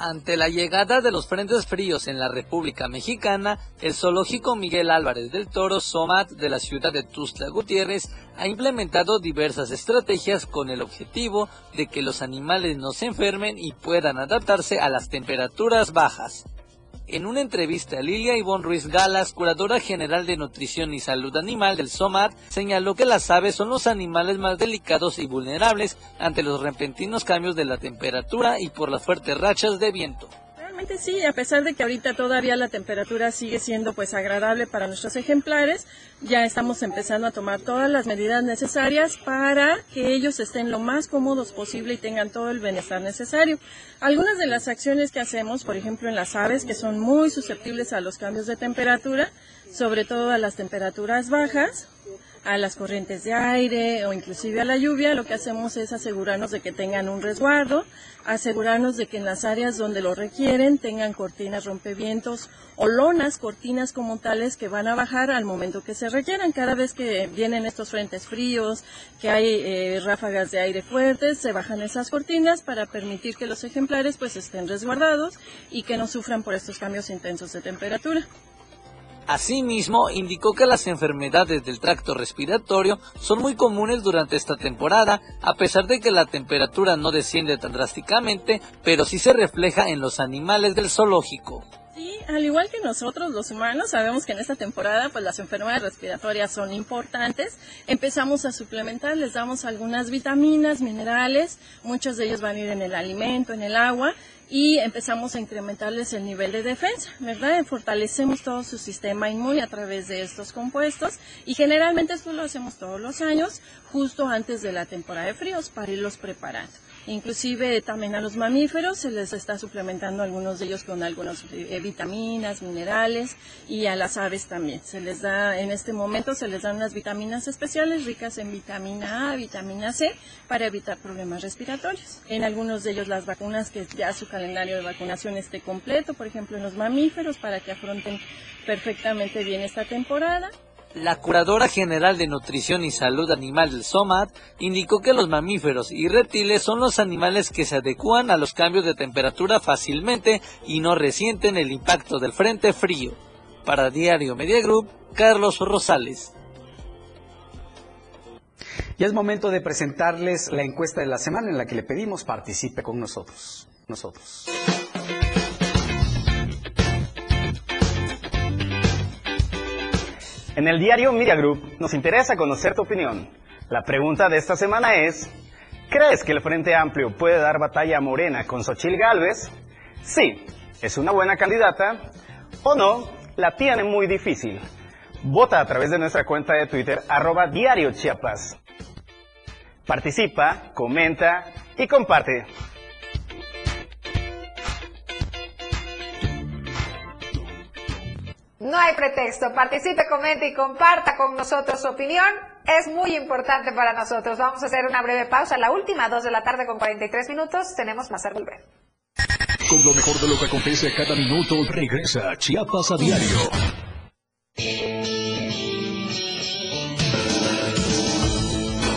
Ante la llegada de los frentes fríos en la República Mexicana, el zoológico Miguel Álvarez del Toro Somat de la ciudad de Tuxtla Gutiérrez ha implementado diversas estrategias con el objetivo de que los animales no se enfermen y puedan adaptarse a las temperaturas bajas. En una entrevista, Lilia Ivonne Ruiz Galas, curadora general de nutrición y salud animal del SOMAT, señaló que las aves son los animales más delicados y vulnerables ante los repentinos cambios de la temperatura y por las fuertes rachas de viento
sí, a pesar de que ahorita todavía la temperatura sigue siendo pues agradable para nuestros ejemplares, ya estamos empezando a tomar todas las medidas necesarias para que ellos estén lo más cómodos posible y tengan todo el bienestar necesario. Algunas de las acciones que hacemos, por ejemplo en las aves, que son muy susceptibles a los cambios de temperatura, sobre todo a las temperaturas bajas, a las corrientes de aire o inclusive a la lluvia, lo que hacemos es asegurarnos de que tengan un resguardo, asegurarnos de que en las áreas donde lo requieren tengan cortinas rompevientos o lonas, cortinas como tales que van a bajar al momento que se requieran. Cada vez que vienen estos frentes fríos, que hay eh, ráfagas de aire fuertes, se bajan esas cortinas para permitir que los ejemplares pues estén resguardados y que no sufran por estos cambios intensos de temperatura.
Asimismo, indicó que las enfermedades del tracto respiratorio son muy comunes durante esta temporada, a pesar de que la temperatura no desciende tan drásticamente, pero sí se refleja en los animales del zoológico.
Sí, al igual que nosotros los humanos, sabemos que en esta temporada pues las enfermedades respiratorias son importantes. Empezamos a suplementar, les damos algunas vitaminas, minerales, muchos de ellos van a ir en el alimento, en el agua y empezamos a incrementarles el nivel de defensa, ¿verdad? Fortalecemos todo su sistema inmune a través de estos compuestos y generalmente esto lo hacemos todos los años, justo antes de la temporada de fríos, para irlos preparando. Inclusive también a los mamíferos se les está suplementando algunos de ellos con algunas eh, vitaminas, minerales y a las aves también. Se les da, en este momento se les dan unas vitaminas especiales ricas en vitamina A, vitamina C para evitar problemas respiratorios. En algunos de ellos las vacunas que ya su calendario de vacunación esté completo, por ejemplo en los mamíferos para que afronten perfectamente bien esta temporada
la curadora general de Nutrición y Salud Animal del SOMAT indicó que los mamíferos y reptiles son los animales que se adecúan a los cambios de temperatura fácilmente y no resienten el impacto del frente frío. Para Diario Media Group, Carlos Rosales.
Ya es momento de presentarles la encuesta de la semana en la que le pedimos participe con nosotros. Nosotros.
En el diario Media Group nos interesa conocer tu opinión. La pregunta de esta semana es, ¿crees que el Frente Amplio puede dar batalla a Morena con Xochil Gálvez? Sí, es una buena candidata. O no, la tiene muy difícil. Vota a través de nuestra cuenta de Twitter, arroba diario Chiapas. Participa, comenta y comparte.
No hay pretexto. Participe, comente y comparta con nosotros su opinión. Es muy importante para nosotros. Vamos a hacer una breve pausa. La última, dos de la tarde con 43 minutos. Tenemos más a volver.
Con lo mejor de lo que acontece cada minuto, regresa Chiapas a diario.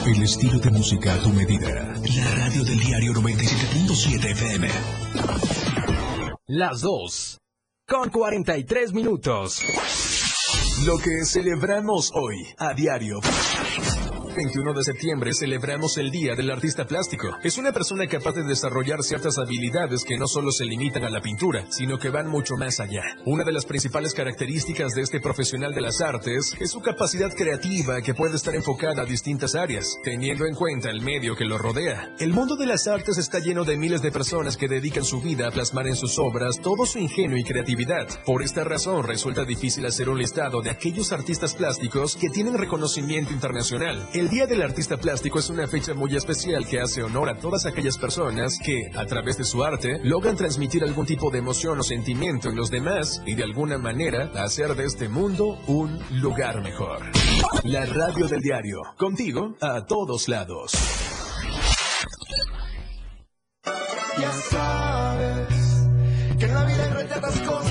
El estilo de música a tu medida. La radio del diario 97.7 FM.
Las dos con 43 minutos.
Lo que celebramos hoy a diario. 21 de septiembre celebramos el Día del Artista Plástico. Es una persona capaz de desarrollar ciertas habilidades que no solo se limitan a la pintura, sino que van mucho más allá. Una de las principales características de este profesional de las artes es su capacidad creativa que puede estar enfocada a distintas áreas, teniendo en cuenta el medio que lo rodea. El mundo de las artes está lleno de miles de personas que dedican su vida a plasmar en sus obras todo su ingenio y creatividad. Por esta razón resulta difícil hacer un listado de aquellos artistas plásticos que tienen reconocimiento internacional. El Día del Artista Plástico es una fecha muy especial que hace honor a todas aquellas personas que, a través de su arte, logran transmitir algún tipo de emoción o sentimiento en los demás y de alguna manera hacer de este mundo un lugar mejor. La radio del diario, contigo a todos lados.
Ya sabes que la vida cosas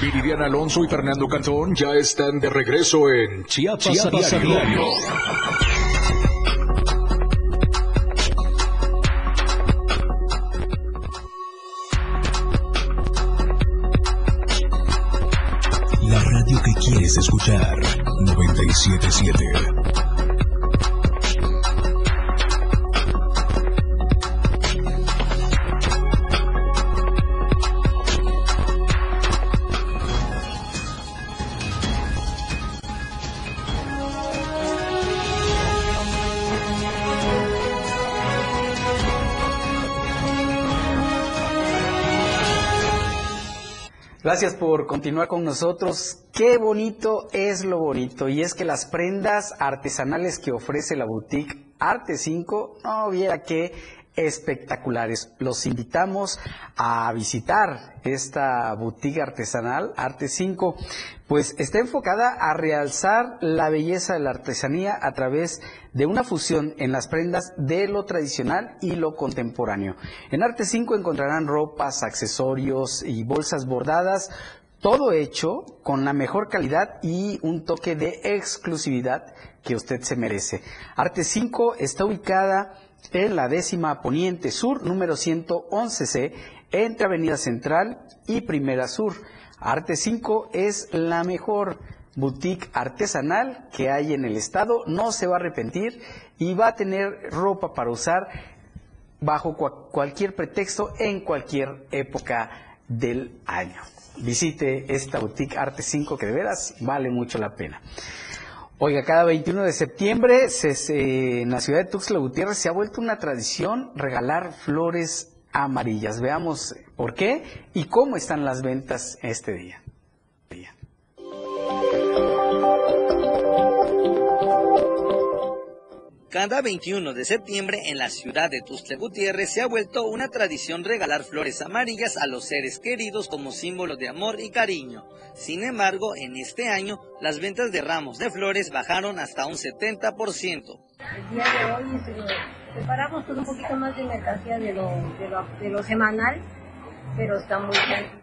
Viridiana Alonso y Fernando Cantón ya están de regreso en Chiapas, a diario. La radio que quieres escuchar, 977.
Gracias por continuar con nosotros. Qué bonito es lo bonito. Y es que las prendas artesanales que ofrece la boutique Arte 5, no viera que espectaculares. Los invitamos a visitar esta boutique artesanal Arte 5, pues está enfocada a realzar la belleza de la artesanía a través de una fusión en las prendas de lo tradicional y lo contemporáneo. En Arte 5 encontrarán ropas, accesorios y bolsas bordadas todo hecho con la mejor calidad y un toque de exclusividad que usted se merece. Arte 5 está ubicada en la décima Poniente Sur, número 111C, entre Avenida Central y Primera Sur. Arte 5 es la mejor boutique artesanal que hay en el estado, no se va a arrepentir y va a tener ropa para usar bajo cualquier pretexto en cualquier época del año. Visite esta boutique Arte 5 que de veras vale mucho la pena. Oiga, cada 21 de septiembre en la ciudad de Tuxtla Gutiérrez se ha vuelto una tradición regalar flores amarillas. Veamos por qué y cómo están las ventas este día.
Cada 21 de septiembre en la ciudad de Tuxtla Gutiérrez se ha vuelto una tradición regalar flores amarillas a los seres queridos como símbolo de amor y cariño. Sin embargo, en este año las ventas de ramos de flores bajaron hasta un 70%.
El día de hoy preparamos un poquito más de mercancía de de lo, de lo semanal, pero está muy bien.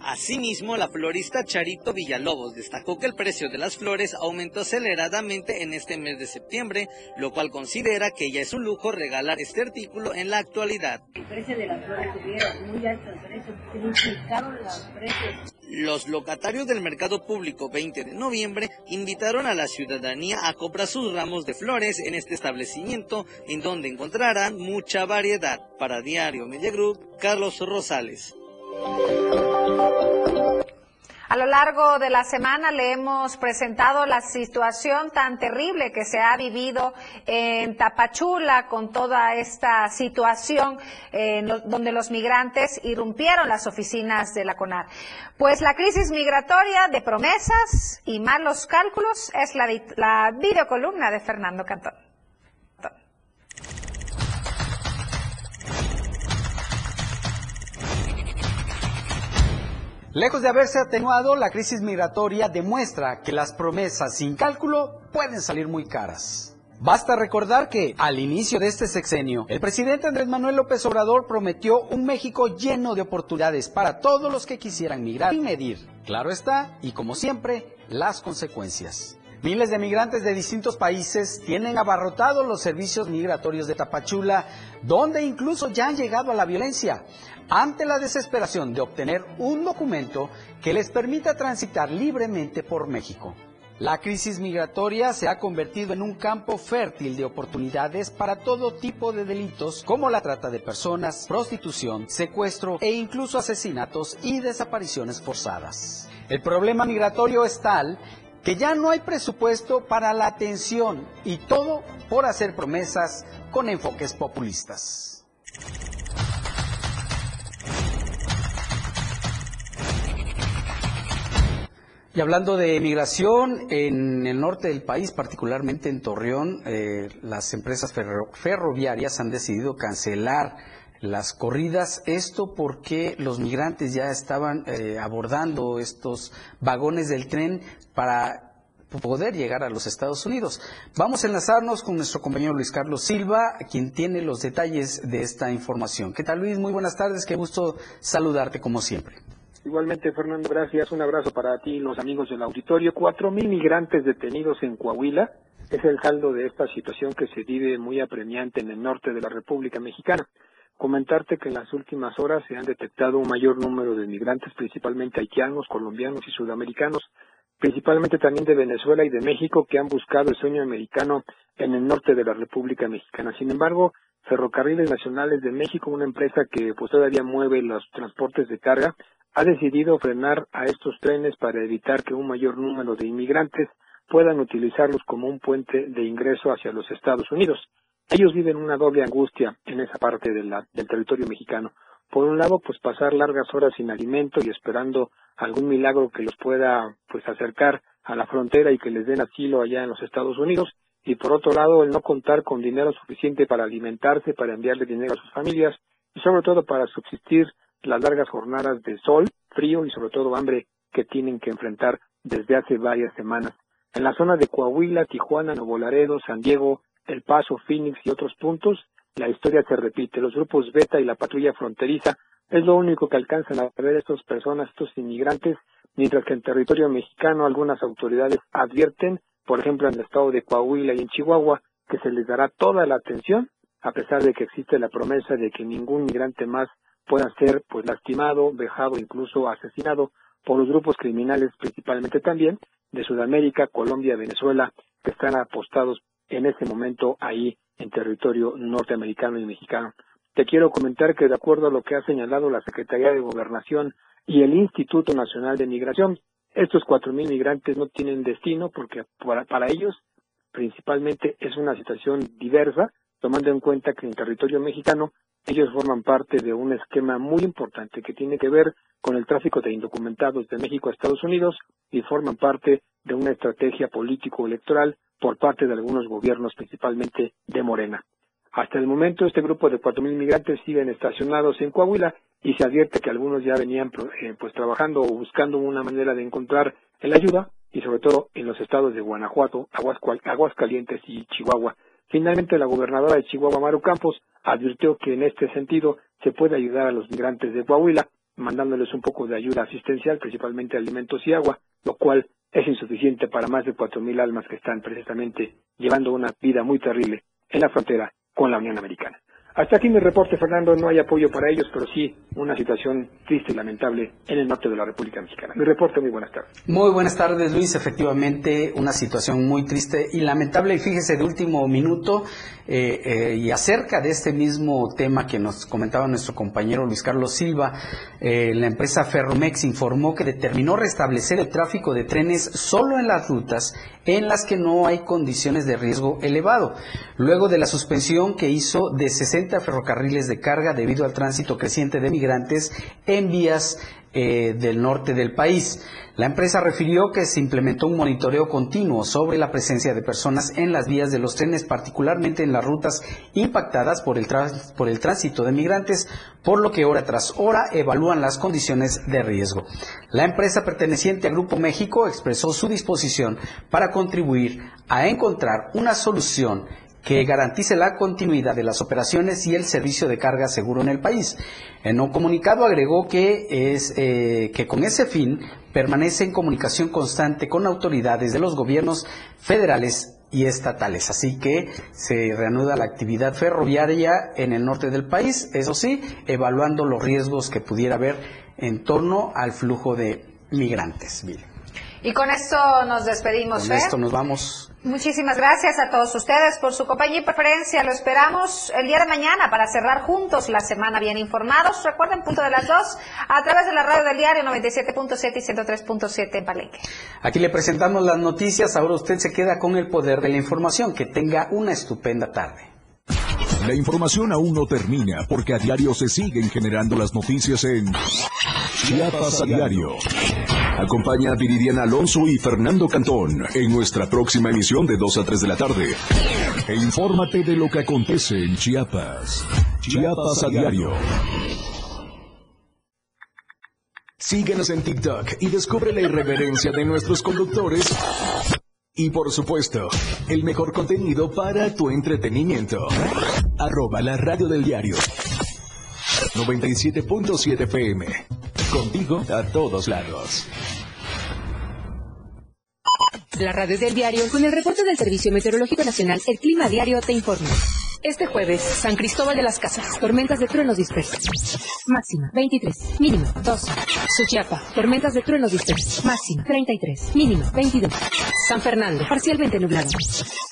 Asimismo, la florista Charito Villalobos destacó que el precio de las flores aumentó aceleradamente en este mes de septiembre, lo cual considera que ya es un lujo regalar este artículo en la actualidad.
El precio de las flores subieron muy alto el precio, triplicaron los precios.
Los locatarios del mercado público 20 de noviembre invitaron a la ciudadanía a comprar sus ramos de flores en este establecimiento, en donde encontrarán mucha variedad. Para Diario Media Group, Carlos Rosales.
A lo largo de la semana le hemos presentado la situación tan terrible que se ha vivido en Tapachula con toda esta situación donde los migrantes irrumpieron las oficinas de la CONAR. Pues la crisis migratoria de promesas y malos cálculos es la, la videocolumna de Fernando Cantón.
Lejos de haberse atenuado, la crisis migratoria demuestra que las promesas sin cálculo pueden salir muy caras. Basta recordar que, al inicio de este sexenio, el presidente Andrés Manuel López Obrador prometió un México lleno de oportunidades para todos los que quisieran migrar y medir, claro está, y como siempre, las consecuencias. Miles de migrantes de distintos países tienen abarrotados los servicios migratorios de Tapachula, donde incluso ya han llegado a la violencia ante la desesperación de obtener un documento que les permita transitar libremente por México. La crisis migratoria se ha convertido en un campo fértil de oportunidades para todo tipo de delitos como la trata de personas, prostitución, secuestro e incluso asesinatos y desapariciones forzadas. El problema migratorio es tal que ya no hay presupuesto para la atención y todo por hacer promesas con enfoques populistas. Y hablando de migración, en el norte del país, particularmente en Torreón, eh, las empresas ferroviarias han decidido cancelar las corridas. Esto porque los migrantes ya estaban eh, abordando estos vagones del tren para poder llegar a los Estados Unidos. Vamos a enlazarnos con nuestro compañero Luis Carlos Silva, quien tiene los detalles de esta información. ¿Qué tal Luis? Muy buenas tardes, qué gusto saludarte como siempre.
Igualmente, Fernando, gracias. Un abrazo para ti y los amigos del auditorio. Cuatro mil migrantes detenidos en Coahuila es el saldo de esta situación que se vive muy apremiante en el norte de la República Mexicana. Comentarte que en las últimas horas se han detectado un mayor número de migrantes, principalmente haitianos, colombianos y sudamericanos, principalmente también de Venezuela y de México, que han buscado el sueño americano en el norte de la República Mexicana. Sin embargo, Ferrocarriles Nacionales de México, una empresa que pues todavía mueve los transportes de carga, ha decidido frenar a estos trenes para evitar que un mayor número de inmigrantes puedan utilizarlos como un puente de ingreso hacia los Estados Unidos. Ellos viven una doble angustia en esa parte del territorio mexicano. por un lado, pues pasar largas horas sin alimento y esperando algún milagro que los pueda pues acercar a la frontera y que les den asilo allá en los Estados Unidos y por otro lado el no contar con dinero suficiente para alimentarse, para enviarle dinero a sus familias y sobre todo para subsistir las largas jornadas de sol, frío y sobre todo hambre que tienen que enfrentar desde hace varias semanas. En la zona de Coahuila, Tijuana, Nuevo Laredo, San Diego, El Paso, Phoenix y otros puntos, la historia se repite. Los grupos Beta y la patrulla fronteriza es lo único que alcanzan a ver estas personas, estos inmigrantes, mientras que en territorio mexicano algunas autoridades advierten, por ejemplo en el estado de Coahuila y en Chihuahua, que se les dará toda la atención, a pesar de que existe la promesa de que ningún migrante más pueda ser pues lastimado, vejado, incluso asesinado por los grupos criminales, principalmente también de Sudamérica, Colombia, Venezuela, que están apostados en este momento ahí en territorio norteamericano y mexicano. Te quiero comentar que de acuerdo a lo que ha señalado la Secretaría de Gobernación y el Instituto Nacional de Migración, estos cuatro mil migrantes no tienen destino porque para, para ellos principalmente es una situación diversa, tomando en cuenta que en territorio mexicano ellos forman parte de un esquema muy importante que tiene que ver con el tráfico de indocumentados de México a Estados Unidos y forman parte de una estrategia político-electoral por parte de algunos gobiernos, principalmente de Morena. Hasta el momento, este grupo de 4.000 migrantes siguen estacionados en Coahuila y se advierte que algunos ya venían eh, pues trabajando o buscando una manera de encontrar la ayuda y sobre todo en los estados de Guanajuato, Aguascalientes y Chihuahua. Finalmente, la gobernadora de Chihuahua, Maru Campos, advirtió que en este sentido se puede ayudar a los migrantes de Coahuila, mandándoles un poco de ayuda asistencial, principalmente alimentos y agua, lo cual es insuficiente para más de cuatro mil almas que están precisamente llevando una vida muy terrible en la frontera con la Unión Americana. Hasta aquí mi reporte, Fernando. No hay apoyo para ellos, pero sí una situación triste y lamentable en el norte de la República Mexicana. Mi reporte, muy buenas tardes.
Muy buenas tardes, Luis. Efectivamente, una situación muy triste y lamentable. Y fíjese, de último minuto, eh, eh, y acerca de este mismo tema que nos comentaba nuestro compañero Luis Carlos Silva, eh, la empresa Ferromex informó que determinó restablecer el tráfico de trenes solo en las rutas en las que no hay condiciones de riesgo elevado, luego de la suspensión que hizo de 60 ferrocarriles de carga debido al tránsito creciente de migrantes en vías eh, del norte del país. La empresa refirió que se implementó un monitoreo continuo sobre la presencia de personas en las vías de los trenes, particularmente en las rutas impactadas por el, tránsito de migrantes, por lo que hora tras hora evalúan las condiciones de riesgo. La empresa perteneciente a Grupo México expresó su disposición para contribuir a encontrar una solución que garantice la continuidad de las operaciones y el servicio de carga seguro en el país. En un comunicado agregó que, es, eh, que con ese fin permanece en comunicación constante con autoridades de los gobiernos federales y estatales. Así que se reanuda la actividad ferroviaria en el norte del país, eso sí, evaluando los riesgos que pudiera haber en torno al flujo de migrantes.
Y con esto nos despedimos.
Con esto nos vamos.
Muchísimas gracias a todos ustedes por su compañía y preferencia. Lo esperamos el día de mañana para cerrar juntos la semana bien informados. Recuerden, punto de las dos, a través de la radio del diario 97.7 y 103.7 en Palenque.
Aquí le presentamos las noticias. Ahora usted se queda con el poder de la información. Que tenga una estupenda tarde.
La información aún no termina porque a diario se siguen generando las noticias en Chiapas a diario. Acompaña a Viridiana Alonso y Fernando Cantón en nuestra próxima emisión de 2 a 3 de la tarde. E infórmate de lo que acontece en Chiapas. Chiapas a diario. Síguenos en TikTok y descubre la irreverencia de nuestros conductores. Y por supuesto, el mejor contenido para tu entretenimiento. Arroba la radio del diario. 97.7 FM. Contigo a todos lados.
La radio del diario con el reporte del Servicio Meteorológico Nacional, el Clima Diario te informa. Este jueves, San Cristóbal de las Casas, tormentas de truenos dispersos. Máxima, 23. Mínimo, 12. Suchiapa, tormentas de truenos dispersos. Máxima, 33. Mínimo, 22. San Fernando, parcialmente nublado.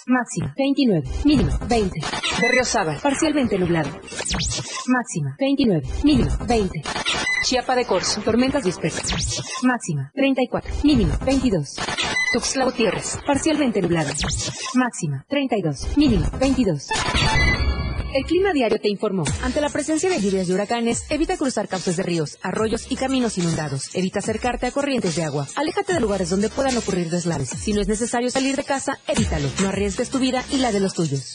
Máxima, 29. Mínimo, 20. Berriozábal, parcialmente nublado. Máxima, 29. Mínimo, 20. Chiapa de Corzo, tormentas dispersas. Máxima, 34. Mínimo, 22. Tuxtla Gutiérrez, parcialmente nublado. Máxima, 32. Mínimo, 22. El Clima Diario te informó. Ante la presencia de lluvias y huracanes, evita cruzar cauces de ríos, arroyos y caminos inundados. Evita acercarte a corrientes de agua. Aléjate de lugares donde puedan ocurrir deslaves. Si no es necesario salir de casa, evítalo. No arriesgues tu vida y la de los tuyos.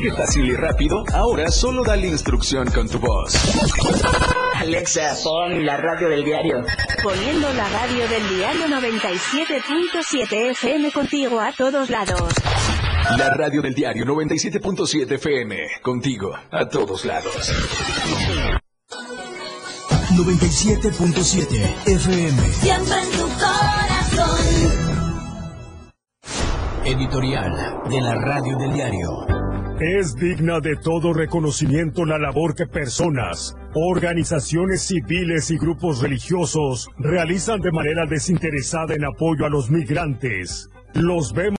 que fácil y rápido? Ahora solo dale instrucción con tu voz.
Alexa, pon la radio del diario.
Poniendo la radio del diario 97.7 FM contigo a todos lados.
La radio del diario 97.7 FM. Contigo a todos lados.
97.7 FM.
Siempre en tu corazón.
Editorial de la radio del diario.
Es digna de todo reconocimiento la labor que personas, organizaciones civiles y grupos religiosos realizan de manera desinteresada en apoyo a los migrantes. Los vemos